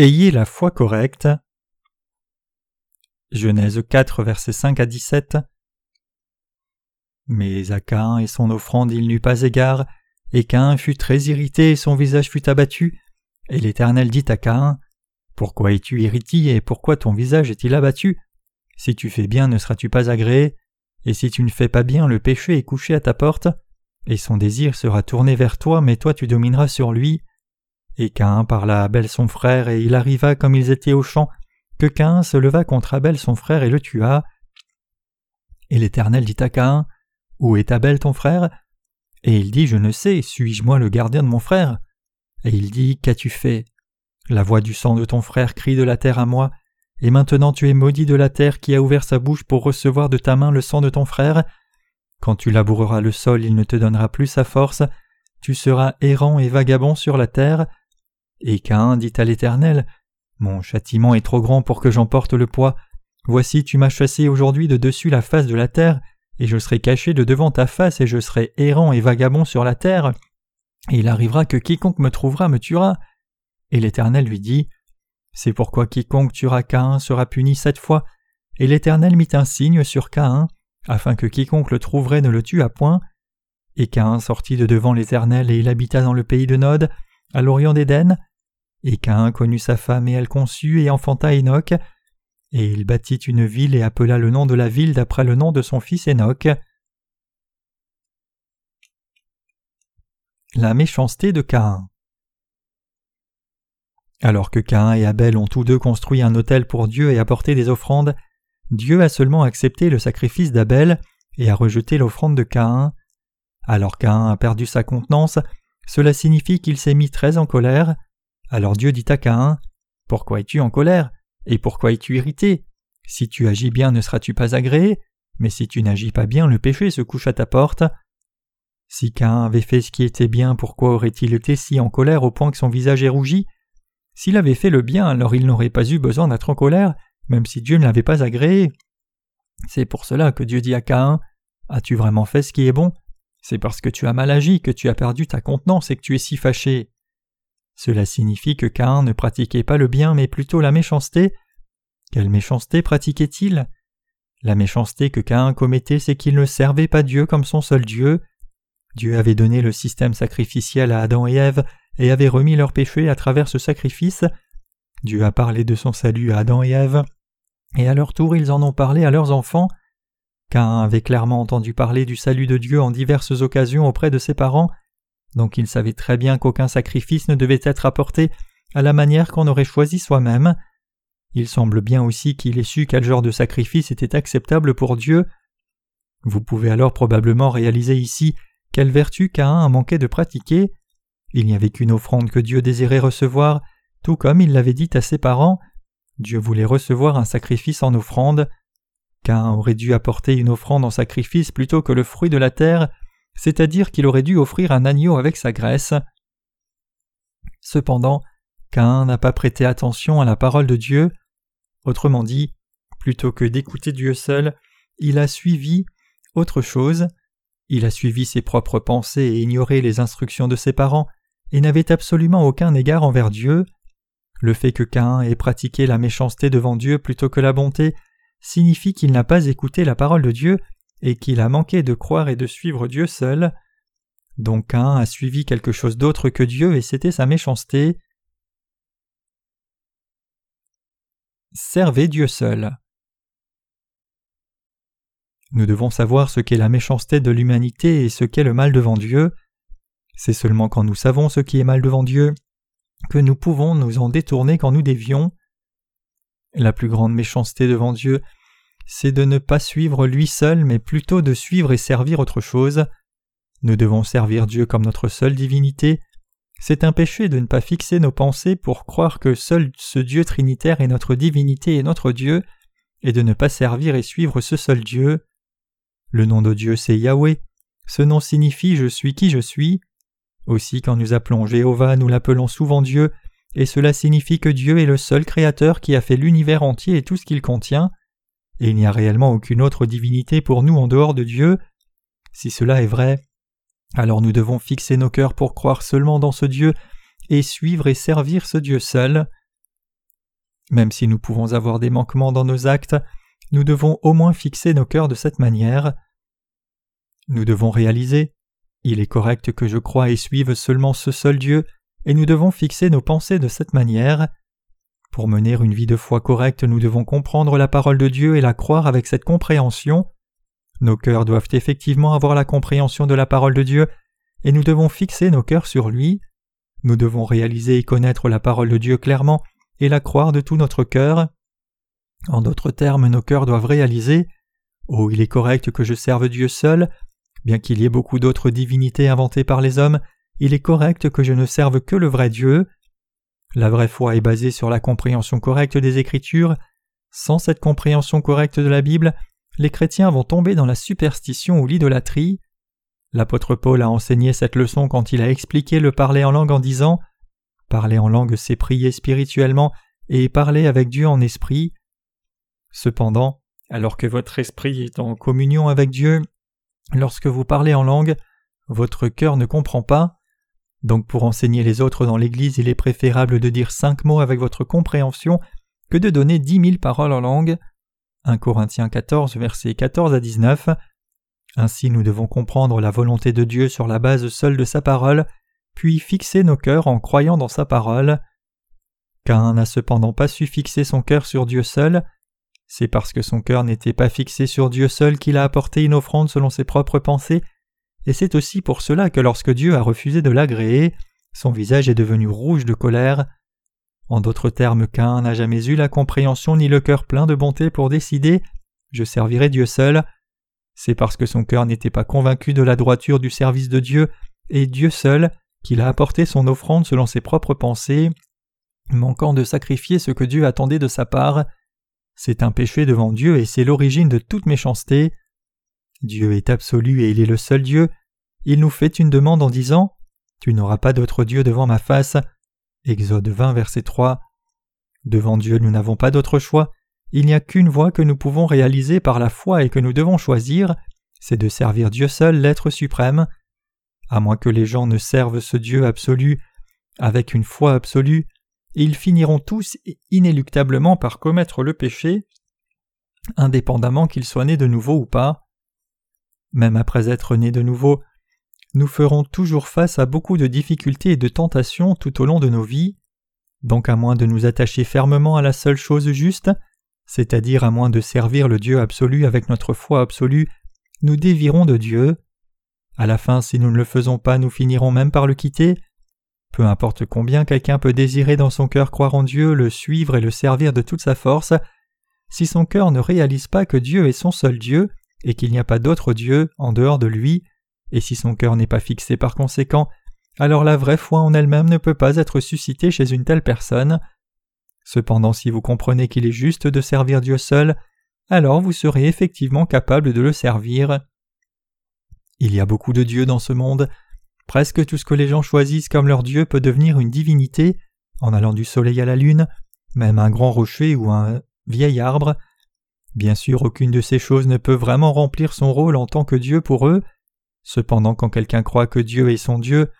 Ayez la foi correcte. Genèse 4, versets 5 à 17. Mais à Cain et son offrande il n'eut pas égard, et Cain fut très irrité et son visage fut abattu. Et l'Éternel dit à Cain Pourquoi es-tu irrité et pourquoi ton visage est-il abattu? Si tu fais bien, ne seras-tu pas agréé? Et si tu ne fais pas bien, le péché est couché à ta porte, et son désir sera tourné vers toi, mais toi tu domineras sur lui. Et Cain parla à Abel son frère, et il arriva comme ils étaient au champ, que Cain se leva contre Abel son frère et le tua. Et l'Éternel dit à Cain Où est Abel ton frère? Et il dit Je ne sais, suis-je moi le gardien de mon frère? Et il dit Qu'as-tu fait? La voix du sang de ton frère crie de la terre à moi, et maintenant tu es maudit de la terre qui a ouvert sa bouche pour recevoir de ta main le sang de ton frère. Quand tu laboureras le sol, il ne te donnera plus sa force, tu seras errant et vagabond sur la terre. Et Cain dit à l'Éternel Mon châtiment est trop grand pour que j'emporte le poids. Voici, tu m'as chassé aujourd'hui de dessus la face de la terre, et je serai caché de devant ta face, et je serai errant et vagabond sur la terre. Et il arrivera que quiconque me trouvera me tuera. Et l'Éternel lui dit C'est pourquoi quiconque tuera Cain sera puni sept fois. Et l'Éternel mit un signe sur Caïn, afin que quiconque le trouverait ne le tuât point. Et Cain sortit de devant l'Éternel et il habita dans le pays de Nod, à l'orient d'Éden, et Cain connut sa femme et elle conçut et enfanta Enoch. Et il bâtit une ville et appela le nom de la ville d'après le nom de son fils Enoch. La méchanceté de Cain. Alors que Cain et Abel ont tous deux construit un autel pour Dieu et apporté des offrandes, Dieu a seulement accepté le sacrifice d'Abel et a rejeté l'offrande de Cain. Alors Cain a perdu sa contenance, cela signifie qu'il s'est mis très en colère. Alors Dieu dit à Caïn Pourquoi es-tu en colère? Et pourquoi es-tu irrité? Si tu agis bien, ne seras-tu pas agréé? Mais si tu n'agis pas bien, le péché se couche à ta porte. Si Cain avait fait ce qui était bien, pourquoi aurait-il été si en colère au point que son visage est rougi? S'il avait fait le bien, alors il n'aurait pas eu besoin d'être en colère, même si Dieu ne l'avait pas agréé. C'est pour cela que Dieu dit à Caïn As-tu vraiment fait ce qui est bon? C'est parce que tu as mal agi que tu as perdu ta contenance et que tu es si fâché. Cela signifie que Caïn ne pratiquait pas le bien mais plutôt la méchanceté. Quelle méchanceté pratiquait-il? La méchanceté que Caïn commettait, c'est qu'il ne servait pas Dieu comme son seul Dieu. Dieu avait donné le système sacrificiel à Adam et Ève et avait remis leurs péchés à travers ce sacrifice. Dieu a parlé de son salut à Adam et Ève, et à leur tour ils en ont parlé à leurs enfants. Caïn avait clairement entendu parler du salut de Dieu en diverses occasions auprès de ses parents, donc il savait très bien qu'aucun sacrifice ne devait être apporté à la manière qu'on aurait choisi soi-même. Il semble bien aussi qu'il ait su quel genre de sacrifice était acceptable pour Dieu. Vous pouvez alors probablement réaliser ici quelle vertu Caïn a manqué de pratiquer. Il n'y avait qu'une offrande que Dieu désirait recevoir, tout comme il l'avait dit à ses parents. Dieu voulait recevoir un sacrifice en offrande. Caïn aurait dû apporter une offrande en sacrifice plutôt que le fruit de la terre, c'est-à-dire qu'il aurait dû offrir un agneau avec sa graisse. Cependant, Cain n'a pas prêté attention à la parole de Dieu. Autrement dit, plutôt que d'écouter Dieu seul, il a suivi autre chose. Il a suivi ses propres pensées et ignoré les instructions de ses parents, et n'avait absolument aucun égard envers Dieu. Le fait que Cain ait pratiqué la méchanceté devant Dieu plutôt que la bonté signifie qu'il n'a pas écouté la parole de Dieu et qu'il a manqué de croire et de suivre Dieu seul. Donc un a suivi quelque chose d'autre que Dieu et c'était sa méchanceté. Servez Dieu seul. Nous devons savoir ce qu'est la méchanceté de l'humanité et ce qu'est le mal devant Dieu. C'est seulement quand nous savons ce qui est mal devant Dieu que nous pouvons nous en détourner quand nous dévions. La plus grande méchanceté devant Dieu c'est de ne pas suivre lui seul, mais plutôt de suivre et servir autre chose. Nous devons servir Dieu comme notre seule divinité. C'est un péché de ne pas fixer nos pensées pour croire que seul ce Dieu trinitaire est notre divinité et notre Dieu, et de ne pas servir et suivre ce seul Dieu. Le nom de Dieu c'est Yahweh. Ce nom signifie je suis qui je suis. Aussi quand nous appelons Jéhovah, nous l'appelons souvent Dieu, et cela signifie que Dieu est le seul Créateur qui a fait l'univers entier et tout ce qu'il contient et il n'y a réellement aucune autre divinité pour nous en dehors de Dieu. Si cela est vrai, alors nous devons fixer nos cœurs pour croire seulement dans ce Dieu et suivre et servir ce Dieu seul. Même si nous pouvons avoir des manquements dans nos actes, nous devons au moins fixer nos cœurs de cette manière. Nous devons réaliser il est correct que je croie et suive seulement ce seul Dieu, et nous devons fixer nos pensées de cette manière. Pour mener une vie de foi correcte, nous devons comprendre la parole de Dieu et la croire avec cette compréhension. Nos cœurs doivent effectivement avoir la compréhension de la parole de Dieu, et nous devons fixer nos cœurs sur lui. Nous devons réaliser et connaître la parole de Dieu clairement et la croire de tout notre cœur. En d'autres termes, nos cœurs doivent réaliser Oh, il est correct que je serve Dieu seul. Bien qu'il y ait beaucoup d'autres divinités inventées par les hommes, il est correct que je ne serve que le vrai Dieu. La vraie foi est basée sur la compréhension correcte des Écritures. Sans cette compréhension correcte de la Bible, les chrétiens vont tomber dans la superstition ou l'idolâtrie. L'apôtre Paul a enseigné cette leçon quand il a expliqué le parler en langue en disant Parler en langue, c'est prier spirituellement et parler avec Dieu en esprit. Cependant, alors que votre esprit est en communion avec Dieu, lorsque vous parlez en langue, votre cœur ne comprend pas. Donc pour enseigner les autres dans l'Église, il est préférable de dire cinq mots avec votre compréhension que de donner dix mille paroles en langue. 1 Corinthiens 14, versets 14 à 19. Ainsi nous devons comprendre la volonté de Dieu sur la base seule de sa parole, puis fixer nos cœurs en croyant dans sa parole. Cain n'a cependant pas su fixer son cœur sur Dieu seul, c'est parce que son cœur n'était pas fixé sur Dieu seul qu'il a apporté une offrande selon ses propres pensées, et c'est aussi pour cela que lorsque Dieu a refusé de l'agréer, son visage est devenu rouge de colère. En d'autres termes, Cain n'a jamais eu la compréhension ni le cœur plein de bonté pour décider Je servirai Dieu seul. C'est parce que son cœur n'était pas convaincu de la droiture du service de Dieu et Dieu seul qu'il a apporté son offrande selon ses propres pensées, manquant de sacrifier ce que Dieu attendait de sa part. C'est un péché devant Dieu et c'est l'origine de toute méchanceté. Dieu est absolu et il est le seul Dieu. Il nous fait une demande en disant Tu n'auras pas d'autre Dieu devant ma face. Exode 20, verset 3. Devant Dieu, nous n'avons pas d'autre choix. Il n'y a qu'une voie que nous pouvons réaliser par la foi et que nous devons choisir, c'est de servir Dieu seul, l'être suprême. À moins que les gens ne servent ce Dieu absolu avec une foi absolue, ils finiront tous inéluctablement par commettre le péché, indépendamment qu'ils soient nés de nouveau ou pas. Même après être nés de nouveau, nous ferons toujours face à beaucoup de difficultés et de tentations tout au long de nos vies, donc à moins de nous attacher fermement à la seule chose juste, c'est-à-dire à moins de servir le Dieu absolu avec notre foi absolue, nous dévirons de Dieu. À la fin, si nous ne le faisons pas, nous finirons même par le quitter, peu importe combien quelqu'un peut désirer dans son cœur croire en Dieu, le suivre et le servir de toute sa force, si son cœur ne réalise pas que Dieu est son seul Dieu et qu'il n'y a pas d'autre Dieu en dehors de lui, et si son cœur n'est pas fixé par conséquent, alors la vraie foi en elle-même ne peut pas être suscitée chez une telle personne. Cependant, si vous comprenez qu'il est juste de servir Dieu seul, alors vous serez effectivement capable de le servir. Il y a beaucoup de dieux dans ce monde, Presque tout ce que les gens choisissent comme leur Dieu peut devenir une divinité, en allant du soleil à la lune, même un grand rocher ou un vieil arbre. Bien sûr, aucune de ces choses ne peut vraiment remplir son rôle en tant que Dieu pour eux. Cependant, quand quelqu'un croit que Dieu est son Dieu,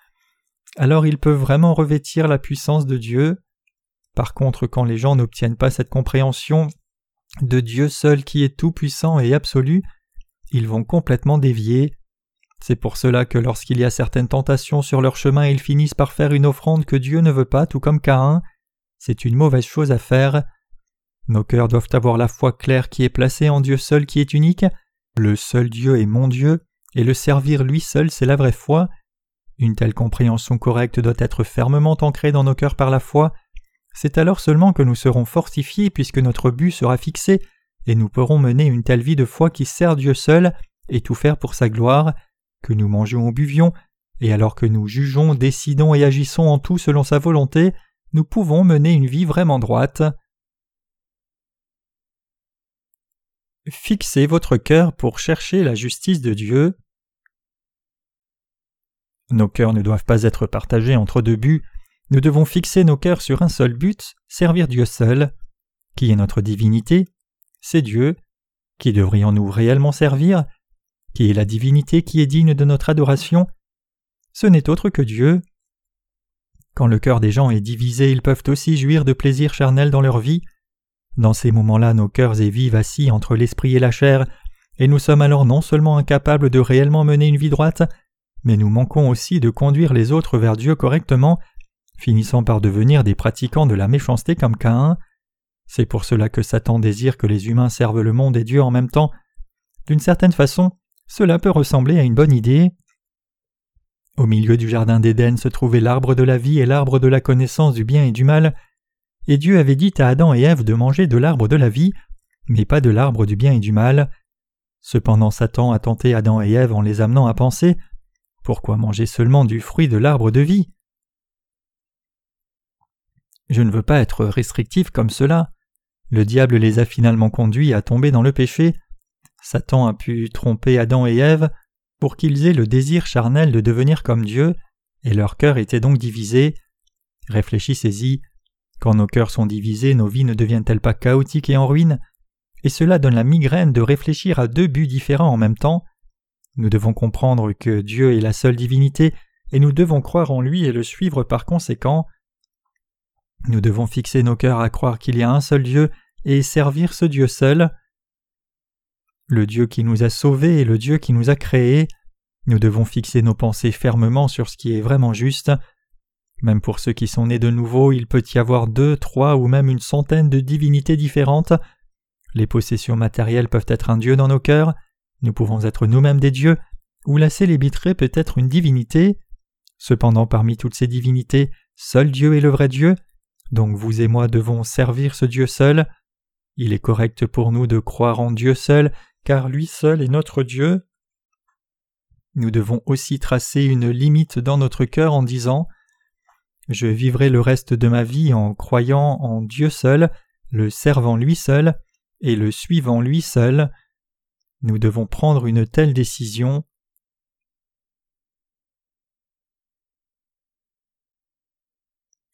alors il peut vraiment revêtir la puissance de Dieu. Par contre, quand les gens n'obtiennent pas cette compréhension de Dieu seul qui est tout-puissant et absolu, ils vont complètement dévier. C'est pour cela que lorsqu'il y a certaines tentations sur leur chemin, ils finissent par faire une offrande que Dieu ne veut pas, tout comme Caïn. C'est une mauvaise chose à faire. Nos cœurs doivent avoir la foi claire qui est placée en Dieu seul qui est unique. Le seul Dieu est mon Dieu, et le servir lui seul c'est la vraie foi. Une telle compréhension correcte doit être fermement ancrée dans nos cœurs par la foi. C'est alors seulement que nous serons fortifiés puisque notre but sera fixé, et nous pourrons mener une telle vie de foi qui sert Dieu seul et tout faire pour sa gloire que nous mangions ou buvions, et alors que nous jugeons, décidons et agissons en tout selon sa volonté, nous pouvons mener une vie vraiment droite. Fixez votre cœur pour chercher la justice de Dieu. Nos cœurs ne doivent pas être partagés entre deux buts, nous devons fixer nos cœurs sur un seul but, servir Dieu seul. Qui est notre divinité C'est Dieu. Qui devrions-nous réellement servir qui est la divinité qui est digne de notre adoration, ce n'est autre que Dieu. Quand le cœur des gens est divisé, ils peuvent aussi jouir de plaisirs charnels dans leur vie, Dans ces moments-là, nos cœurs et vies vacillent entre l'esprit et la chair, et nous sommes alors non seulement incapables de réellement mener une vie droite, mais nous manquons aussi de conduire les autres vers Dieu correctement, finissant par devenir des pratiquants de la méchanceté comme Caïn. C'est pour cela que Satan désire que les humains servent le monde et Dieu en même temps. D'une certaine façon, cela peut ressembler à une bonne idée. Au milieu du jardin d'Éden se trouvait l'arbre de la vie et l'arbre de la connaissance du bien et du mal, et Dieu avait dit à Adam et Ève de manger de l'arbre de la vie, mais pas de l'arbre du bien et du mal. Cependant Satan a tenté Adam et Ève en les amenant à penser Pourquoi manger seulement du fruit de l'arbre de vie? Je ne veux pas être restrictif comme cela. Le diable les a finalement conduits à tomber dans le péché. Satan a pu tromper Adam et Ève pour qu'ils aient le désir charnel de devenir comme Dieu, et leur cœur était donc divisé. Réfléchissez-y. Quand nos cœurs sont divisés, nos vies ne deviennent-elles pas chaotiques et en ruine Et cela donne la migraine de réfléchir à deux buts différents en même temps. Nous devons comprendre que Dieu est la seule divinité, et nous devons croire en lui et le suivre par conséquent. Nous devons fixer nos cœurs à croire qu'il y a un seul Dieu et servir ce Dieu seul. Le Dieu qui nous a sauvés est le Dieu qui nous a créés. Nous devons fixer nos pensées fermement sur ce qui est vraiment juste. Même pour ceux qui sont nés de nouveau, il peut y avoir deux, trois ou même une centaine de divinités différentes. Les possessions matérielles peuvent être un dieu dans nos cœurs, nous pouvons être nous-mêmes des dieux, ou la célébrité peut être une divinité. Cependant, parmi toutes ces divinités, seul Dieu est le vrai Dieu, donc vous et moi devons servir ce Dieu seul. Il est correct pour nous de croire en Dieu seul, car lui seul est notre Dieu. Nous devons aussi tracer une limite dans notre cœur en disant je vivrai le reste de ma vie en croyant en Dieu seul, le servant lui seul, et le suivant lui seul. Nous devons prendre une telle décision.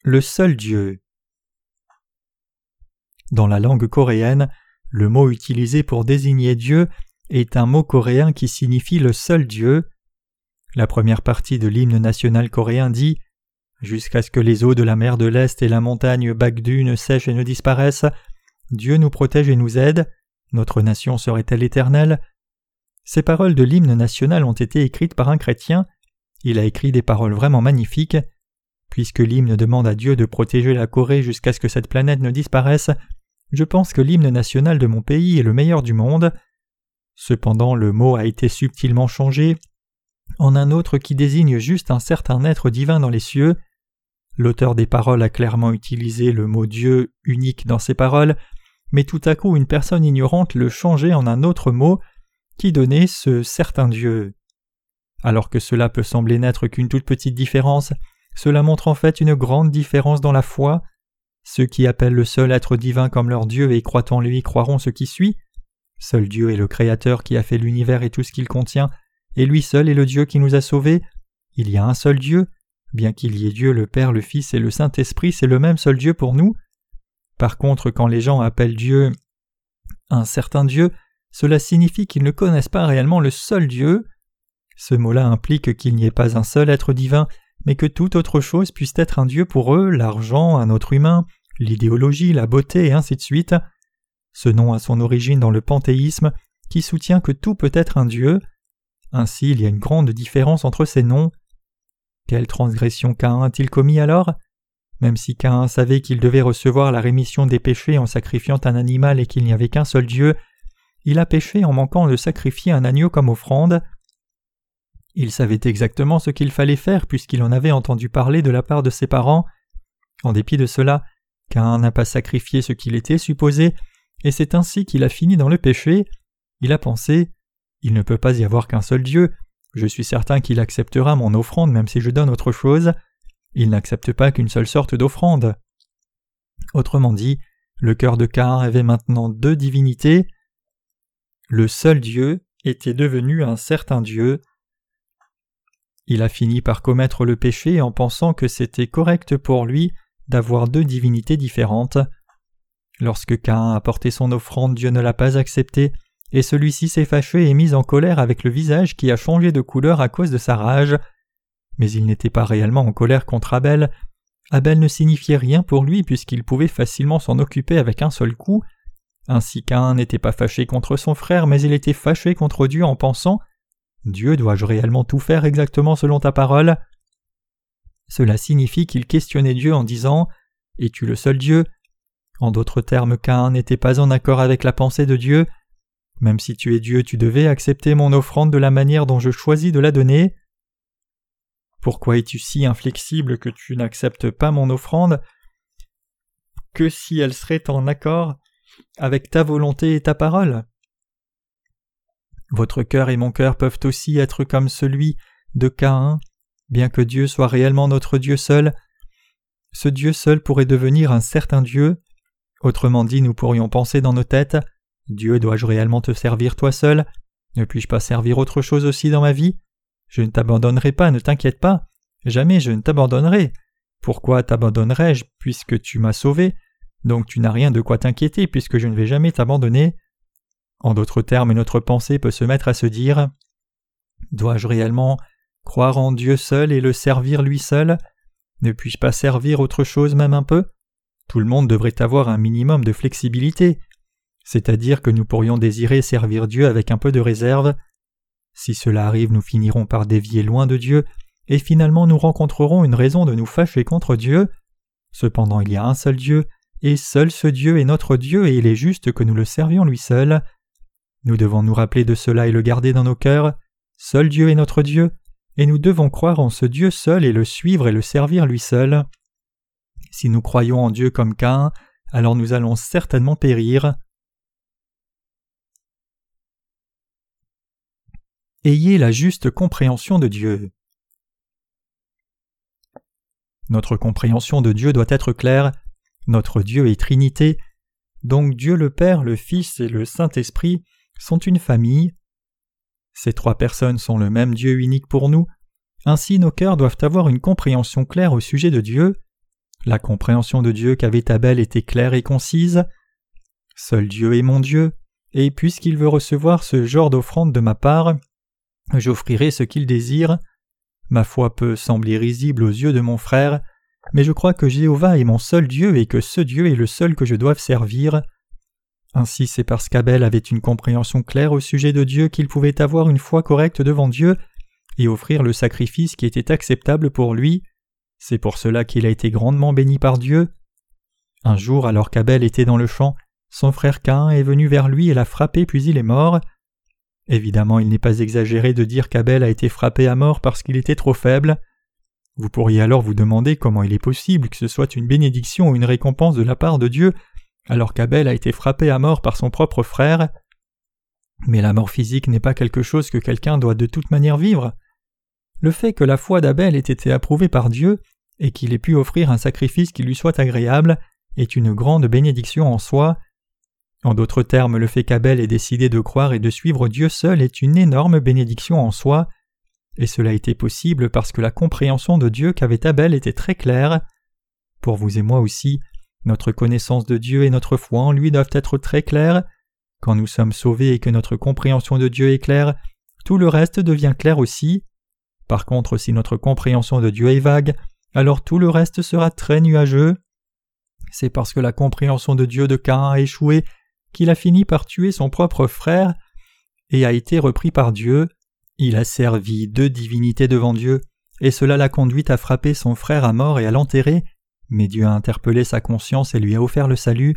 Le seul Dieu. Dans la langue coréenne, le mot utilisé pour désigner Dieu est un mot coréen qui signifie le seul Dieu. La première partie de l'hymne national coréen dit Jusqu'à ce que les eaux de la mer de l'Est et la montagne Bagdu ne sèchent et ne disparaissent, Dieu nous protège et nous aide, notre nation serait-elle éternelle? Ces paroles de l'hymne national ont été écrites par un chrétien, il a écrit des paroles vraiment magnifiques. Puisque l'hymne demande à Dieu de protéger la Corée jusqu'à ce que cette planète ne disparaisse, je pense que l'hymne national de mon pays est le meilleur du monde. Cependant, le mot a été subtilement changé en un autre qui désigne juste un certain être divin dans les cieux. L'auteur des paroles a clairement utilisé le mot Dieu unique dans ses paroles, mais tout à coup une personne ignorante le changeait en un autre mot qui donnait ce certain Dieu. Alors que cela peut sembler n'être qu'une toute petite différence, cela montre en fait une grande différence dans la foi. Ceux qui appellent le seul être divin comme leur Dieu et croient en lui croiront ce qui suit. Seul Dieu est le Créateur qui a fait l'univers et tout ce qu'il contient, et lui seul est le Dieu qui nous a sauvés. Il y a un seul Dieu, Bien qu'il y ait Dieu le Père, le Fils et le Saint-Esprit, c'est le même seul Dieu pour nous. Par contre, quand les gens appellent Dieu un certain Dieu, cela signifie qu'ils ne connaissent pas réellement le seul Dieu. Ce mot-là implique qu'il n'y ait pas un seul être divin, mais que toute autre chose puisse être un Dieu pour eux, l'argent, un autre humain, l'idéologie, la beauté, et ainsi de suite. Ce nom a son origine dans le panthéisme, qui soutient que tout peut être un Dieu. Ainsi, il y a une grande différence entre ces noms. Quelle transgression Caïn a-t-il commis alors? Même si Caïn savait qu'il devait recevoir la rémission des péchés en sacrifiant un animal et qu'il n'y avait qu'un seul Dieu, il a péché en manquant de sacrifier un agneau comme offrande. Il savait exactement ce qu'il fallait faire puisqu'il en avait entendu parler de la part de ses parents. En dépit de cela, Caïn n'a pas sacrifié ce qu'il était supposé, et c'est ainsi qu'il a fini dans le péché. Il a pensé Il ne peut pas y avoir qu'un seul Dieu, je suis certain qu'il acceptera mon offrande même si je donne autre chose. Il n'accepte pas qu'une seule sorte d'offrande. Autrement dit, le cœur de Cain avait maintenant deux divinités. Le seul Dieu était devenu un certain Dieu. Il a fini par commettre le péché en pensant que c'était correct pour lui d'avoir deux divinités différentes. Lorsque Cain a porté son offrande, Dieu ne l'a pas acceptée, et celui-ci s'est fâché et mis en colère avec le visage qui a changé de couleur à cause de sa rage. Mais il n'était pas réellement en colère contre Abel. Abel ne signifiait rien pour lui puisqu'il pouvait facilement s'en occuper avec un seul coup, Ainsi qu'un n'était pas fâché contre son frère, mais il était fâché contre Dieu en pensant Dieu, dois-je réellement tout faire exactement selon ta parole? Cela signifie qu'il questionnait Dieu en disant Es-tu le seul Dieu? En d'autres termes, Cain n'était pas en accord avec la pensée de Dieu. Même si tu es Dieu, tu devais accepter mon offrande de la manière dont je choisis de la donner. Pourquoi es-tu si inflexible que tu n'acceptes pas mon offrande? Que si elle serait en accord avec ta volonté et ta parole? Votre cœur et mon cœur peuvent aussi être comme celui de Caïn, bien que Dieu soit réellement notre Dieu seul. Ce Dieu seul pourrait devenir un certain Dieu. Autrement dit, nous pourrions penser dans nos têtes Dieu, dois-je réellement te servir toi seul? Ne puis-je pas servir autre chose aussi dans ma vie? Je ne t'abandonnerai pas, ne t'inquiète pas. Jamais je ne t'abandonnerai. Pourquoi t'abandonnerais-je puisque tu m'as sauvé? Donc tu n'as rien de quoi t'inquiéter puisque je ne vais jamais t'abandonner. En d'autres termes, notre pensée peut se mettre à se dire Dois-je réellement croire en Dieu seul et le servir lui seul? Ne puis-je pas servir autre chose même un peu? Tout le monde devrait avoir un minimum de flexibilité c'est-à-dire que nous pourrions désirer servir Dieu avec un peu de réserve. Si cela arrive, nous finirons par dévier loin de Dieu, et finalement nous rencontrerons une raison de nous fâcher contre Dieu. Cependant il y a un seul Dieu, et seul ce Dieu est notre Dieu, et il est juste que nous le servions lui seul. Nous devons nous rappeler de cela et le garder dans nos cœurs. Seul Dieu est notre Dieu, et nous devons croire en ce Dieu seul et le suivre et le servir lui seul. Si nous croyons en Dieu comme Cain, alors nous allons certainement périr. Ayez la juste compréhension de Dieu. Notre compréhension de Dieu doit être claire. Notre Dieu est Trinité. Donc Dieu le Père, le Fils et le Saint-Esprit sont une famille. Ces trois personnes sont le même Dieu unique pour nous. Ainsi nos cœurs doivent avoir une compréhension claire au sujet de Dieu. La compréhension de Dieu qu'avait Abel était claire et concise. Seul Dieu est mon Dieu, et puisqu'il veut recevoir ce genre d'offrande de ma part, J'offrirai ce qu'il désire. Ma foi peut sembler risible aux yeux de mon frère, mais je crois que Jéhovah est mon seul Dieu et que ce Dieu est le seul que je doive servir. Ainsi c'est parce qu'Abel avait une compréhension claire au sujet de Dieu qu'il pouvait avoir une foi correcte devant Dieu et offrir le sacrifice qui était acceptable pour lui. C'est pour cela qu'il a été grandement béni par Dieu. Un jour, alors qu'Abel était dans le champ, son frère Cain est venu vers lui et l'a frappé puis il est mort. Évidemment, il n'est pas exagéré de dire qu'Abel a été frappé à mort parce qu'il était trop faible. Vous pourriez alors vous demander comment il est possible que ce soit une bénédiction ou une récompense de la part de Dieu alors qu'Abel a été frappé à mort par son propre frère. Mais la mort physique n'est pas quelque chose que quelqu'un doit de toute manière vivre. Le fait que la foi d'Abel ait été approuvée par Dieu et qu'il ait pu offrir un sacrifice qui lui soit agréable est une grande bénédiction en soi, en d'autres termes, le fait qu'Abel ait décidé de croire et de suivre Dieu seul est une énorme bénédiction en soi, et cela a été possible parce que la compréhension de Dieu qu'avait Abel était très claire. Pour vous et moi aussi, notre connaissance de Dieu et notre foi en lui doivent être très claires. Quand nous sommes sauvés et que notre compréhension de Dieu est claire, tout le reste devient clair aussi. Par contre, si notre compréhension de Dieu est vague, alors tout le reste sera très nuageux. C'est parce que la compréhension de Dieu de Cain a échoué qu'il a fini par tuer son propre frère et a été repris par Dieu. Il a servi deux divinités devant Dieu, et cela l'a conduit à frapper son frère à mort et à l'enterrer, mais Dieu a interpellé sa conscience et lui a offert le salut.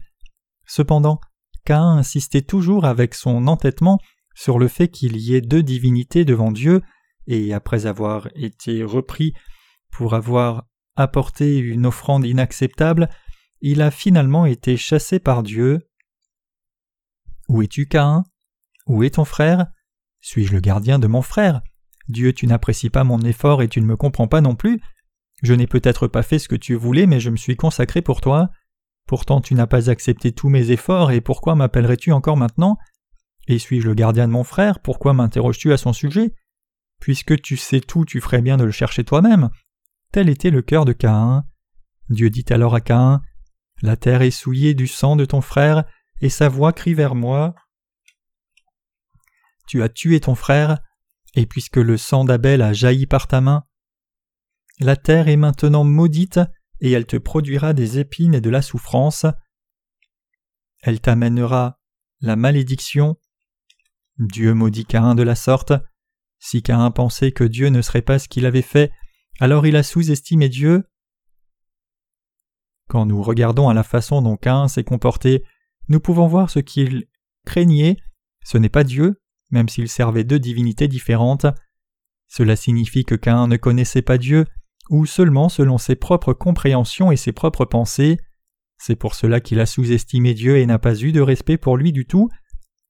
Cependant, Cain insistait toujours avec son entêtement sur le fait qu'il y ait deux divinités devant Dieu, et après avoir été repris pour avoir apporté une offrande inacceptable, il a finalement été chassé par Dieu. Où es-tu, Caïn? Où est ton frère? Suis-je le gardien de mon frère? Dieu, tu n'apprécies pas mon effort et tu ne me comprends pas non plus. Je n'ai peut-être pas fait ce que tu voulais, mais je me suis consacré pour toi. Pourtant tu n'as pas accepté tous mes efforts, et pourquoi m'appellerais-tu encore maintenant? Et suis-je le gardien de mon frère? Pourquoi m'interroges-tu à son sujet? Puisque tu sais tout, tu ferais bien de le chercher toi-même. Tel était le cœur de Caïn. Dieu dit alors à Caïn La terre est souillée du sang de ton frère, et sa voix crie vers moi. Tu as tué ton frère, et puisque le sang d'Abel a jailli par ta main, la terre est maintenant maudite, et elle te produira des épines et de la souffrance. Elle t'amènera la malédiction. Dieu maudit Caïn de la sorte. Si Caïn pensait que Dieu ne serait pas ce qu'il avait fait, alors il a sous-estimé Dieu. Quand nous regardons à la façon dont Caïn s'est comporté, nous pouvons voir ce qu'il craignait. Ce n'est pas Dieu, même s'il servait deux divinités différentes. Cela signifie que Caïn ne connaissait pas Dieu, ou seulement selon ses propres compréhensions et ses propres pensées. C'est pour cela qu'il a sous-estimé Dieu et n'a pas eu de respect pour lui du tout.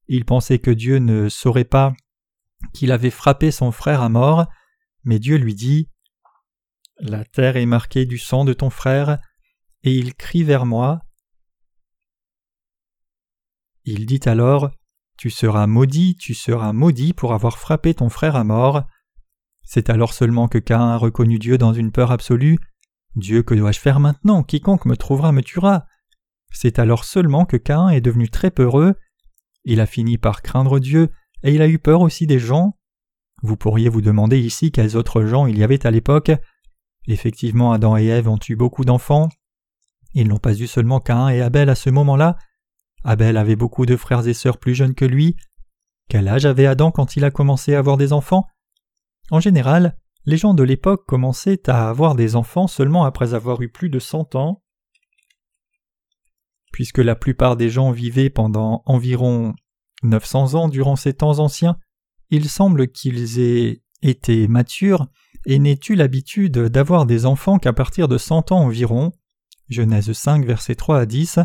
Il pensait que Dieu ne saurait pas qu'il avait frappé son frère à mort, mais Dieu lui dit La terre est marquée du sang de ton frère, et il crie vers moi. Il dit alors Tu seras maudit, tu seras maudit pour avoir frappé ton frère à mort. C'est alors seulement que Cain a reconnu Dieu dans une peur absolue. Dieu, que dois-je faire maintenant? Quiconque me trouvera me tuera. C'est alors seulement que Cain est devenu très peureux. Il a fini par craindre Dieu, et il a eu peur aussi des gens. Vous pourriez vous demander ici quels autres gens il y avait à l'époque. Effectivement, Adam et Ève ont eu beaucoup d'enfants. Ils n'ont pas eu seulement Cain et Abel à ce moment-là. Abel avait beaucoup de frères et sœurs plus jeunes que lui. Quel âge avait Adam quand il a commencé à avoir des enfants? En général, les gens de l'époque commençaient à avoir des enfants seulement après avoir eu plus de cent ans. Puisque la plupart des gens vivaient pendant environ 900 ans durant ces temps anciens, il semble qu'ils aient été matures et n'aient eu l'habitude d'avoir des enfants qu'à partir de cent ans environ. Genèse 5, versets 3 à 10.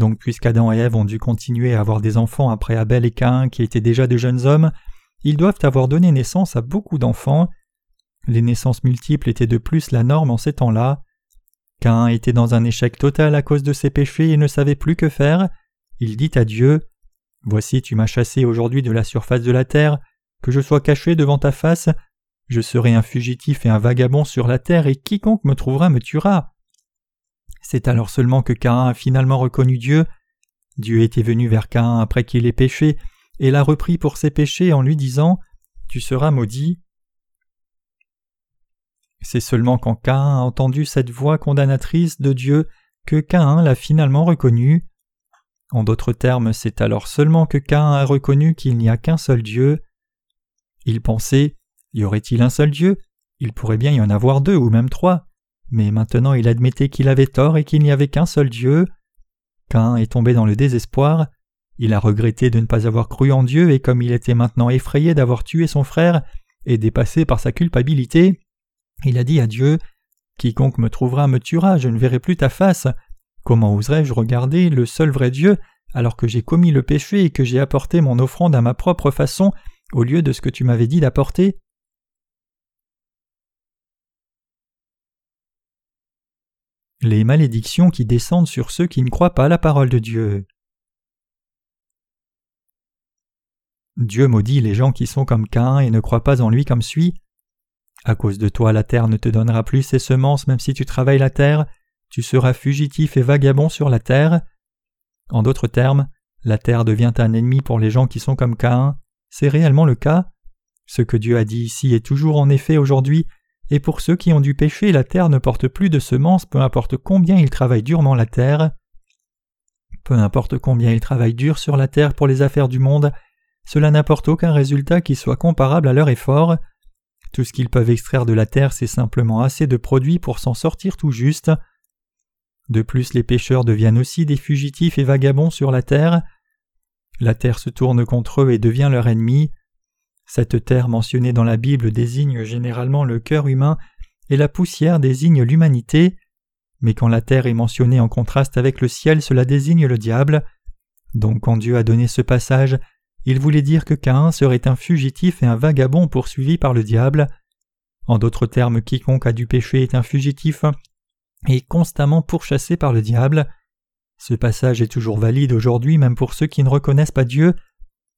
Donc, puisqu'Adam et Ève ont dû continuer à avoir des enfants après Abel et Caïn qui étaient déjà de jeunes hommes, ils doivent avoir donné naissance à beaucoup d'enfants. Les naissances multiples étaient de plus la norme en ces temps-là. Cain était dans un échec total à cause de ses péchés et ne savait plus que faire. Il dit à Dieu Voici, tu m'as chassé aujourd'hui de la surface de la terre, que je sois caché devant ta face. Je serai un fugitif et un vagabond sur la terre, et quiconque me trouvera me tuera. C'est alors seulement que Cain a finalement reconnu Dieu. Dieu était venu vers Cain après qu'il ait péché, et l'a repris pour ses péchés en lui disant Tu seras maudit. C'est seulement quand Caïn a entendu cette voix condamnatrice de Dieu que Caïn l'a finalement reconnu. En d'autres termes, c'est alors seulement que Caïn a reconnu qu'il n'y a qu'un seul Dieu. Il pensait Y aurait-il un seul Dieu? Il pourrait bien y en avoir deux ou même trois. Mais maintenant il admettait qu'il avait tort et qu'il n'y avait qu'un seul Dieu. Caïn est tombé dans le désespoir. Il a regretté de ne pas avoir cru en Dieu et comme il était maintenant effrayé d'avoir tué son frère et dépassé par sa culpabilité, il a dit à Dieu Quiconque me trouvera me tuera, je ne verrai plus ta face. Comment oserais-je regarder le seul vrai Dieu alors que j'ai commis le péché et que j'ai apporté mon offrande à ma propre façon au lieu de ce que tu m'avais dit d'apporter? Les malédictions qui descendent sur ceux qui ne croient pas la parole de Dieu. Dieu maudit les gens qui sont comme Cain et ne croient pas en lui comme suit. À cause de toi, la terre ne te donnera plus ses semences même si tu travailles la terre, tu seras fugitif et vagabond sur la terre. En d'autres termes, la terre devient un ennemi pour les gens qui sont comme Cain. C'est réellement le cas. Ce que Dieu a dit ici est toujours en effet aujourd'hui, et pour ceux qui ont dû pécher, la terre ne porte plus de semences, peu importe combien ils travaillent durement la terre. Peu importe combien ils travaillent dur sur la terre pour les affaires du monde, cela n'apporte aucun résultat qui soit comparable à leur effort. Tout ce qu'ils peuvent extraire de la terre, c'est simplement assez de produits pour s'en sortir tout juste. De plus, les pêcheurs deviennent aussi des fugitifs et vagabonds sur la terre. La terre se tourne contre eux et devient leur ennemi. Cette terre mentionnée dans la Bible désigne généralement le cœur humain et la poussière désigne l'humanité. Mais quand la terre est mentionnée en contraste avec le ciel, cela désigne le diable. Donc quand Dieu a donné ce passage, il voulait dire que Caïn serait un fugitif et un vagabond poursuivi par le diable. En d'autres termes, quiconque a du péché est un fugitif et constamment pourchassé par le diable. Ce passage est toujours valide aujourd'hui même pour ceux qui ne reconnaissent pas Dieu.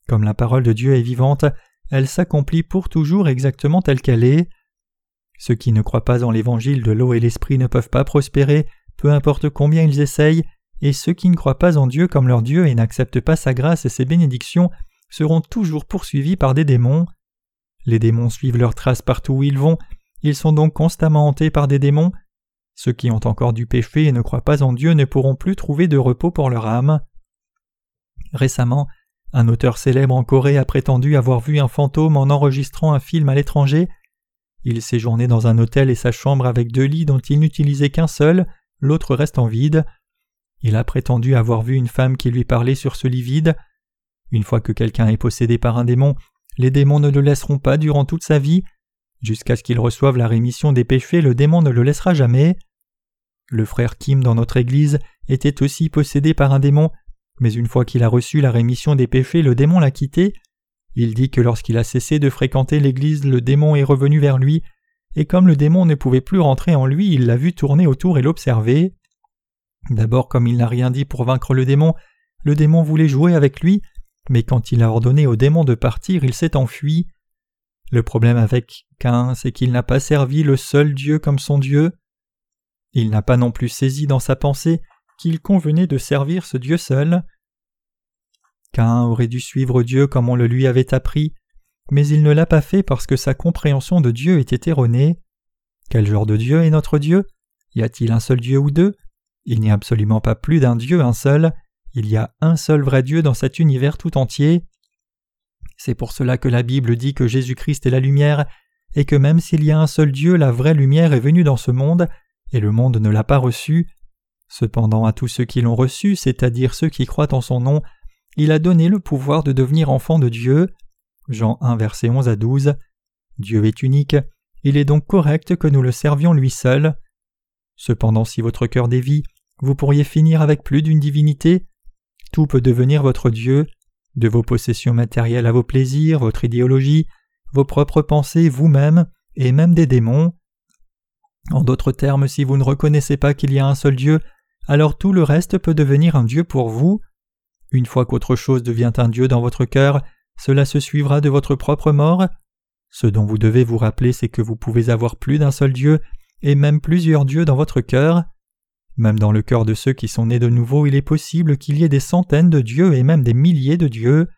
Comme la parole de Dieu est vivante, elle s'accomplit pour toujours exactement telle qu'elle est. Ceux qui ne croient pas en l'évangile de l'eau et l'esprit ne peuvent pas prospérer, peu importe combien ils essayent, et ceux qui ne croient pas en Dieu comme leur Dieu et n'acceptent pas sa grâce et ses bénédictions seront toujours poursuivis par des démons. Les démons suivent leurs traces partout où ils vont, ils sont donc constamment hantés par des démons. Ceux qui ont encore du péché et ne croient pas en Dieu ne pourront plus trouver de repos pour leur âme. Récemment, un auteur célèbre en Corée a prétendu avoir vu un fantôme en enregistrant un film à l'étranger. Il séjournait dans un hôtel et sa chambre avec deux lits dont il n'utilisait qu'un seul, l'autre restant vide. Il a prétendu avoir vu une femme qui lui parlait sur ce lit vide. Une fois que quelqu'un est possédé par un démon, les démons ne le laisseront pas durant toute sa vie. Jusqu'à ce qu'il reçoive la rémission des péchés, le démon ne le laissera jamais. Le frère Kim dans notre Église était aussi possédé par un démon, mais une fois qu'il a reçu la rémission des péchés, le démon l'a quitté. Il dit que lorsqu'il a cessé de fréquenter l'Église, le démon est revenu vers lui, et comme le démon ne pouvait plus rentrer en lui, il l'a vu tourner autour et l'observer. D'abord, comme il n'a rien dit pour vaincre le démon, le démon voulait jouer avec lui, mais quand il a ordonné au démon de partir, il s'est enfui. Le problème avec Cain, c'est qu'il n'a pas servi le seul Dieu comme son Dieu. Il n'a pas non plus saisi dans sa pensée qu'il convenait de servir ce Dieu seul. Cain aurait dû suivre Dieu comme on le lui avait appris, mais il ne l'a pas fait parce que sa compréhension de Dieu était erronée. Quel genre de Dieu est notre Dieu? Y a-t-il un seul Dieu ou deux? Il n'y a absolument pas plus d'un Dieu, un seul. Il y a un seul vrai Dieu dans cet univers tout entier. C'est pour cela que la Bible dit que Jésus-Christ est la lumière, et que même s'il y a un seul Dieu, la vraie lumière est venue dans ce monde, et le monde ne l'a pas reçue. Cependant à tous ceux qui l'ont reçu, c'est-à-dire ceux qui croient en son nom, il a donné le pouvoir de devenir enfants de Dieu. Jean 1 verset 11 à 12. Dieu est unique, il est donc correct que nous le servions lui seul. Cependant si votre cœur dévie, vous pourriez finir avec plus d'une divinité. Tout peut devenir votre Dieu, de vos possessions matérielles à vos plaisirs, votre idéologie, vos propres pensées, vous-même, et même des démons. En d'autres termes, si vous ne reconnaissez pas qu'il y a un seul Dieu, alors tout le reste peut devenir un Dieu pour vous. Une fois qu'autre chose devient un Dieu dans votre cœur, cela se suivra de votre propre mort. Ce dont vous devez vous rappeler, c'est que vous pouvez avoir plus d'un seul Dieu, et même plusieurs dieux dans votre cœur. Même dans le cœur de ceux qui sont nés de nouveau, il est possible qu'il y ait des centaines de dieux et même des milliers de dieux.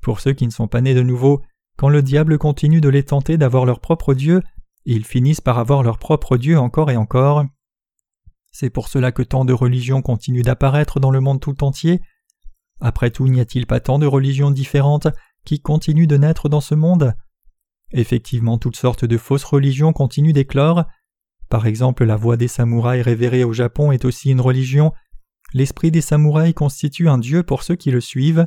Pour ceux qui ne sont pas nés de nouveau, quand le diable continue de les tenter d'avoir leur propre Dieu, ils finissent par avoir leur propre Dieu encore et encore. C'est pour cela que tant de religions continuent d'apparaître dans le monde tout entier. Après tout, n'y a-t-il pas tant de religions différentes qui continuent de naître dans ce monde? Effectivement, toutes sortes de fausses religions continuent d'éclore, par exemple, la voix des samouraïs révérée au Japon est aussi une religion. L'esprit des samouraïs constitue un dieu pour ceux qui le suivent.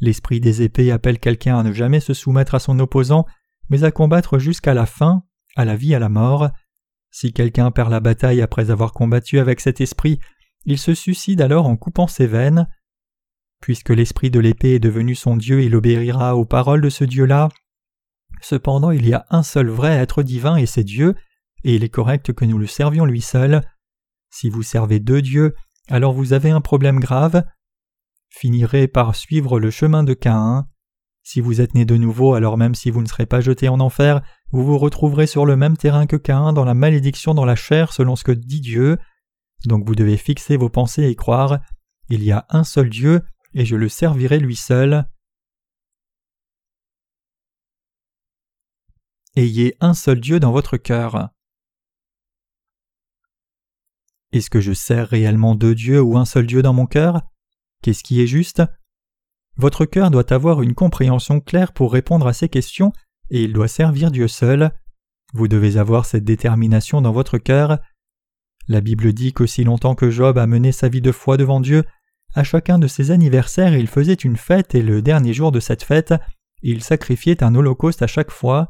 L'esprit des épées appelle quelqu'un à ne jamais se soumettre à son opposant, mais à combattre jusqu'à la fin, à la vie à la mort. Si quelqu'un perd la bataille après avoir combattu avec cet esprit, il se suicide alors en coupant ses veines. Puisque l'esprit de l'épée est devenu son Dieu, il obéira aux paroles de ce Dieu-là. Cependant, il y a un seul vrai être divin et c'est Dieu, et il est correct que nous le servions lui seul. Si vous servez deux dieux, alors vous avez un problème grave. Finirez par suivre le chemin de Caïn. Si vous êtes né de nouveau, alors même si vous ne serez pas jeté en enfer, vous vous retrouverez sur le même terrain que Caïn dans la malédiction dans la chair selon ce que dit Dieu. Donc vous devez fixer vos pensées et croire Il y a un seul Dieu, et je le servirai lui seul. Ayez un seul Dieu dans votre cœur. Est-ce que je sers réellement deux dieux ou un seul Dieu dans mon cœur? Qu'est-ce qui est juste? Votre cœur doit avoir une compréhension claire pour répondre à ces questions, et il doit servir Dieu seul. Vous devez avoir cette détermination dans votre cœur. La Bible dit qu'aussi longtemps que Job a mené sa vie de foi devant Dieu, à chacun de ses anniversaires il faisait une fête et le dernier jour de cette fête, il sacrifiait un holocauste à chaque fois.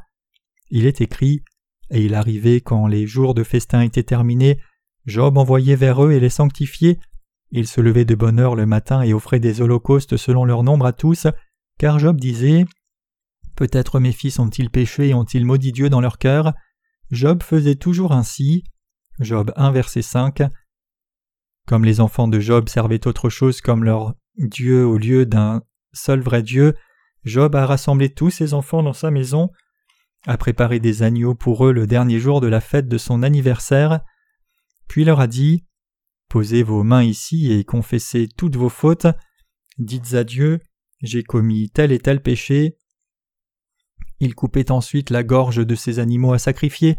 Il est écrit, et il arrivait quand les jours de festin étaient terminés, Job envoyait vers eux et les sanctifiait. Ils se levaient de bonne heure le matin et offraient des holocaustes selon leur nombre à tous, car Job disait Peut-être mes fils ont-ils péché et ont-ils maudit Dieu dans leur cœur Job faisait toujours ainsi. Job 1 verset 5. Comme les enfants de Job servaient autre chose comme leur Dieu au lieu d'un seul vrai Dieu, Job a rassemblé tous ses enfants dans sa maison, a préparé des agneaux pour eux le dernier jour de la fête de son anniversaire, puis leur a dit Posez vos mains ici et confessez toutes vos fautes. Dites à Dieu J'ai commis tel et tel péché. Il coupait ensuite la gorge de ces animaux à sacrifier,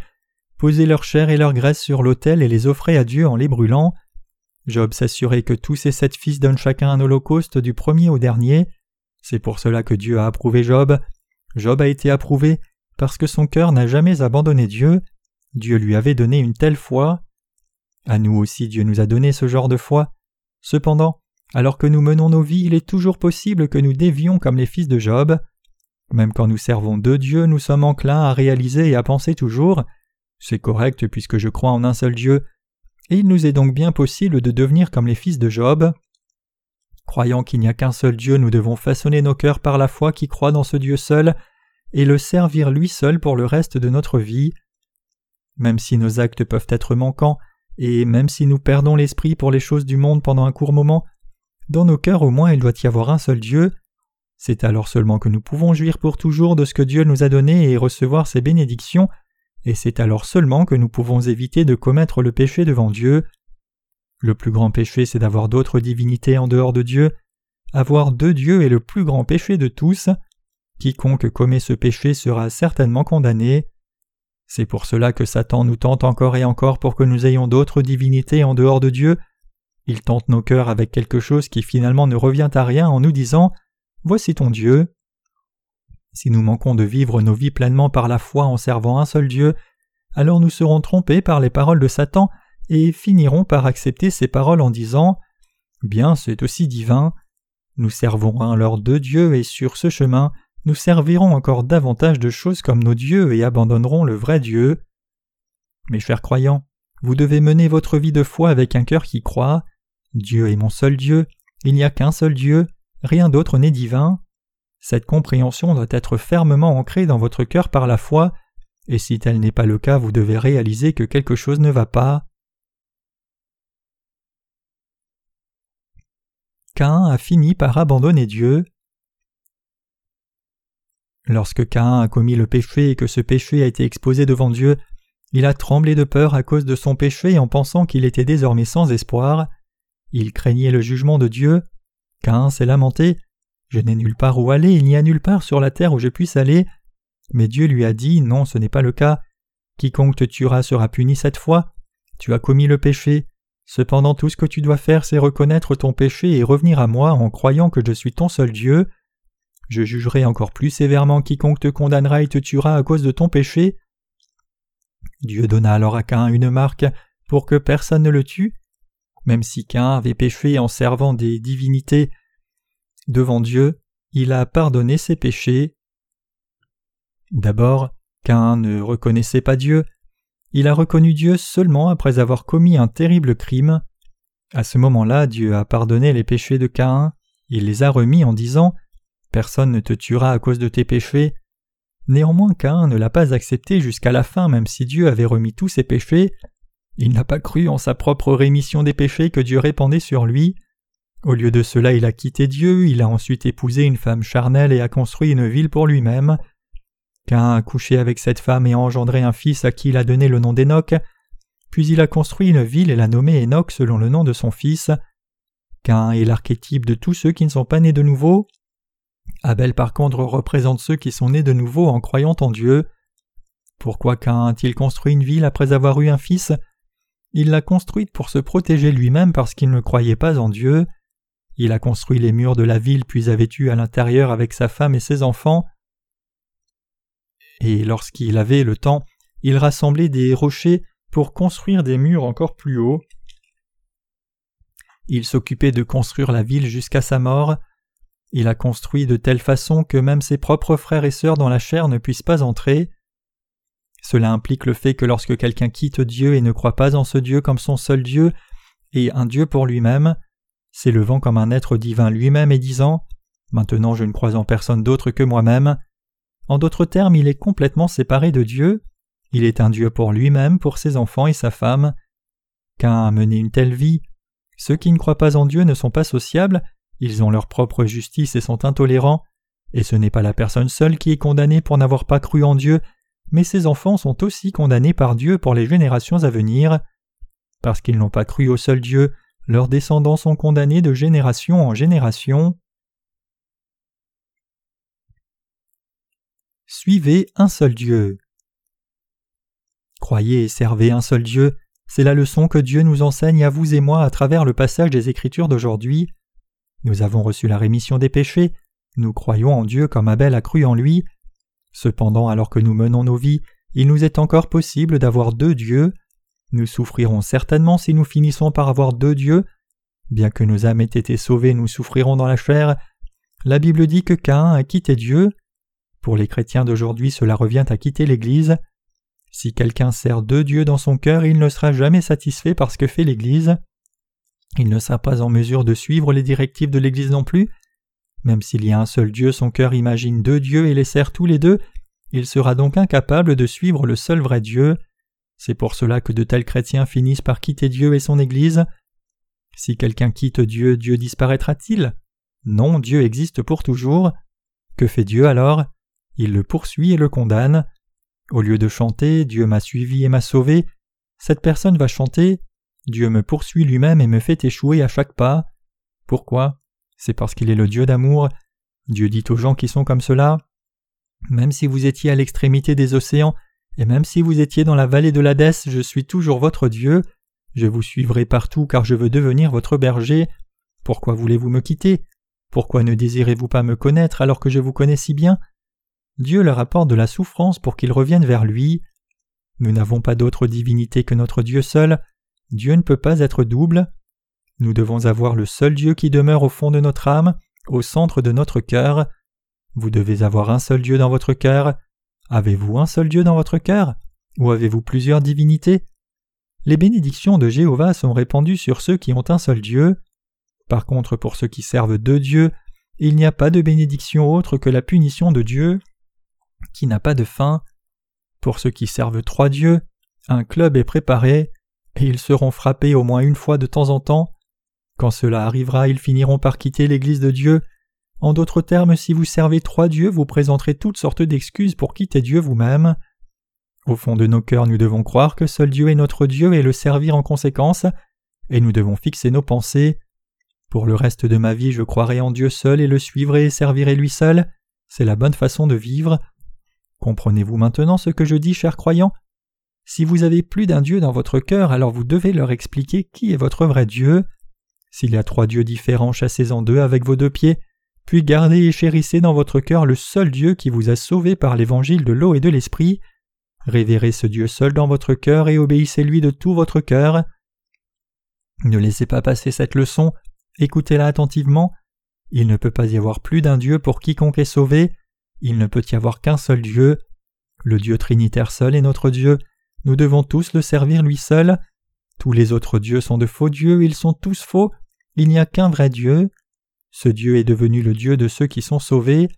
posait leur chair et leur graisse sur l'autel et les offrait à Dieu en les brûlant. Job s'assurait que tous ses sept fils donnent chacun un holocauste du premier au dernier. C'est pour cela que Dieu a approuvé Job. Job a été approuvé parce que son cœur n'a jamais abandonné Dieu. Dieu lui avait donné une telle foi. À nous aussi Dieu nous a donné ce genre de foi. Cependant, alors que nous menons nos vies, il est toujours possible que nous dévions comme les fils de Job. Même quand nous servons deux dieux, nous sommes enclins à réaliser et à penser toujours C'est correct puisque je crois en un seul Dieu, il nous est donc bien possible de devenir comme les fils de Job. Croyant qu'il n'y a qu'un seul Dieu, nous devons façonner nos cœurs par la foi qui croit dans ce Dieu seul, et le servir lui seul pour le reste de notre vie. Même si nos actes peuvent être manquants, et même si nous perdons l'esprit pour les choses du monde pendant un court moment, dans nos cœurs au moins il doit y avoir un seul Dieu. C'est alors seulement que nous pouvons jouir pour toujours de ce que Dieu nous a donné et recevoir ses bénédictions, et c'est alors seulement que nous pouvons éviter de commettre le péché devant Dieu. Le plus grand péché c'est d'avoir d'autres divinités en dehors de Dieu. Avoir deux dieux est le plus grand péché de tous. Quiconque commet ce péché sera certainement condamné. C'est pour cela que Satan nous tente encore et encore pour que nous ayons d'autres divinités en dehors de Dieu. Il tente nos cœurs avec quelque chose qui finalement ne revient à rien en nous disant Voici ton Dieu. Si nous manquons de vivre nos vies pleinement par la foi en servant un seul Dieu, alors nous serons trompés par les paroles de Satan et finirons par accepter ces paroles en disant Bien, c'est aussi divin. Nous servons alors deux dieux et sur ce chemin, nous servirons encore davantage de choses comme nos dieux et abandonnerons le vrai Dieu. Mes chers croyants, vous devez mener votre vie de foi avec un cœur qui croit. Dieu est mon seul Dieu, il n'y a qu'un seul Dieu, rien d'autre n'est divin. Cette compréhension doit être fermement ancrée dans votre cœur par la foi, et si tel n'est pas le cas, vous devez réaliser que quelque chose ne va pas. Cain a fini par abandonner Dieu. Lorsque Cain a commis le péché et que ce péché a été exposé devant Dieu, il a tremblé de peur à cause de son péché en pensant qu'il était désormais sans espoir. Il craignait le jugement de Dieu. Cain s'est lamenté. Je n'ai nulle part où aller, il n'y a nulle part sur la terre où je puisse aller. Mais Dieu lui a dit Non, ce n'est pas le cas. Quiconque te tuera sera puni cette fois. Tu as commis le péché. Cependant tout ce que tu dois faire, c'est reconnaître ton péché et revenir à moi en croyant que je suis ton seul Dieu. Je jugerai encore plus sévèrement quiconque te condamnera et te tuera à cause de ton péché. Dieu donna alors à Cain une marque pour que personne ne le tue. Même si Cain avait péché en servant des divinités devant Dieu, il a pardonné ses péchés. D'abord, Cain ne reconnaissait pas Dieu, il a reconnu Dieu seulement après avoir commis un terrible crime. À ce moment-là, Dieu a pardonné les péchés de Cain, il les a remis en disant Personne ne te tuera à cause de tes péchés. Néanmoins Cain ne l'a pas accepté jusqu'à la fin même si Dieu avait remis tous ses péchés. Il n'a pas cru en sa propre rémission des péchés que Dieu répandait sur lui. Au lieu de cela il a quitté Dieu, il a ensuite épousé une femme charnelle et a construit une ville pour lui-même. Cain a couché avec cette femme et a engendré un fils à qui il a donné le nom d'Enoch, puis il a construit une ville et l'a nommée Enoch selon le nom de son fils. Cain est l'archétype de tous ceux qui ne sont pas nés de nouveau, Abel par contre représente ceux qui sont nés de nouveau en croyant en Dieu. Pourquoi Cain a-t-il construit une ville après avoir eu un fils? Il l'a construite pour se protéger lui-même parce qu'il ne croyait pas en Dieu. Il a construit les murs de la ville puis a vécu à l'intérieur avec sa femme et ses enfants. Et lorsqu'il avait le temps, il rassemblait des rochers pour construire des murs encore plus hauts. Il s'occupait de construire la ville jusqu'à sa mort. Il a construit de telle façon que même ses propres frères et sœurs dans la chair ne puissent pas entrer. Cela implique le fait que lorsque quelqu'un quitte Dieu et ne croit pas en ce Dieu comme son seul Dieu, et un Dieu pour lui-même, s'élevant comme un être divin lui-même et disant Maintenant je ne crois en personne d'autre que moi-même. En d'autres termes, il est complètement séparé de Dieu. Il est un Dieu pour lui-même, pour ses enfants et sa femme. Qu'un a mené une telle vie. Ceux qui ne croient pas en Dieu ne sont pas sociables, ils ont leur propre justice et sont intolérants, et ce n'est pas la personne seule qui est condamnée pour n'avoir pas cru en Dieu, mais ses enfants sont aussi condamnés par Dieu pour les générations à venir. Parce qu'ils n'ont pas cru au seul Dieu, leurs descendants sont condamnés de génération en génération. Suivez un seul Dieu. Croyez et servez un seul Dieu, C'est la leçon que Dieu nous enseigne à vous et moi à travers le passage des Écritures d'aujourd'hui. Nous avons reçu la rémission des péchés, nous croyons en Dieu comme Abel a cru en lui. Cependant, alors que nous menons nos vies, il nous est encore possible d'avoir deux dieux. Nous souffrirons certainement si nous finissons par avoir deux dieux. Bien que nos âmes aient été sauvées, nous souffrirons dans la chair. La Bible dit que Caïn a quitté Dieu. Pour les chrétiens d'aujourd'hui, cela revient à quitter l'Église. Si quelqu'un sert deux dieux dans son cœur, il ne sera jamais satisfait par ce que fait l'Église. Il ne sera pas en mesure de suivre les directives de l'Église non plus. Même s'il y a un seul Dieu, son cœur imagine deux dieux et les sert tous les deux, il sera donc incapable de suivre le seul vrai Dieu. C'est pour cela que de tels chrétiens finissent par quitter Dieu et son Église. Si quelqu'un quitte Dieu, Dieu disparaîtra-t-il? Non, Dieu existe pour toujours. Que fait Dieu alors? Il le poursuit et le condamne. Au lieu de chanter Dieu m'a suivi et m'a sauvé, cette personne va chanter Dieu me poursuit lui-même et me fait échouer à chaque pas. Pourquoi? C'est parce qu'il est le Dieu d'amour. Dieu dit aux gens qui sont comme cela Même si vous étiez à l'extrémité des océans, et même si vous étiez dans la vallée de l'Hadès, je suis toujours votre Dieu. Je vous suivrai partout car je veux devenir votre berger. Pourquoi voulez-vous me quitter? Pourquoi ne désirez-vous pas me connaître alors que je vous connais si bien? Dieu leur apporte de la souffrance pour qu'ils reviennent vers lui. Nous n'avons pas d'autre divinité que notre Dieu seul. Dieu ne peut pas être double. Nous devons avoir le seul Dieu qui demeure au fond de notre âme, au centre de notre cœur. Vous devez avoir un seul Dieu dans votre cœur. Avez-vous un seul Dieu dans votre cœur Ou avez-vous plusieurs divinités? Les bénédictions de Jéhovah sont répandues sur ceux qui ont un seul Dieu. Par contre, pour ceux qui servent deux dieux, il n'y a pas de bénédiction autre que la punition de Dieu, qui n'a pas de fin. Pour ceux qui servent trois dieux, un club est préparé, et ils seront frappés au moins une fois de temps en temps. Quand cela arrivera, ils finiront par quitter l'Église de Dieu. En d'autres termes, si vous servez trois dieux, vous présenterez toutes sortes d'excuses pour quitter Dieu vous-même. Au fond de nos cœurs, nous devons croire que seul Dieu est notre Dieu et le servir en conséquence, et nous devons fixer nos pensées. Pour le reste de ma vie, je croirai en Dieu seul et le suivrai et servirai lui seul. C'est la bonne façon de vivre. Comprenez-vous maintenant ce que je dis, chers croyants? Si vous avez plus d'un Dieu dans votre cœur, alors vous devez leur expliquer qui est votre vrai Dieu. S'il y a trois dieux différents, chassez-en deux avec vos deux pieds, puis gardez et chérissez dans votre cœur le seul Dieu qui vous a sauvé par l'évangile de l'eau et de l'esprit. Révérez ce Dieu seul dans votre cœur et obéissez-lui de tout votre cœur. Ne laissez pas passer cette leçon, écoutez-la attentivement. Il ne peut pas y avoir plus d'un Dieu pour quiconque est sauvé, il ne peut y avoir qu'un seul Dieu. Le Dieu Trinitaire seul est notre Dieu, nous devons tous le servir lui seul. Tous les autres dieux sont de faux dieux, ils sont tous faux, il n'y a qu'un vrai Dieu. Ce Dieu est devenu le Dieu de ceux qui sont sauvés.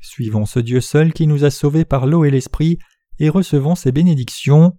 Suivons ce Dieu seul qui nous a sauvés par l'eau et l'esprit, et recevons ses bénédictions.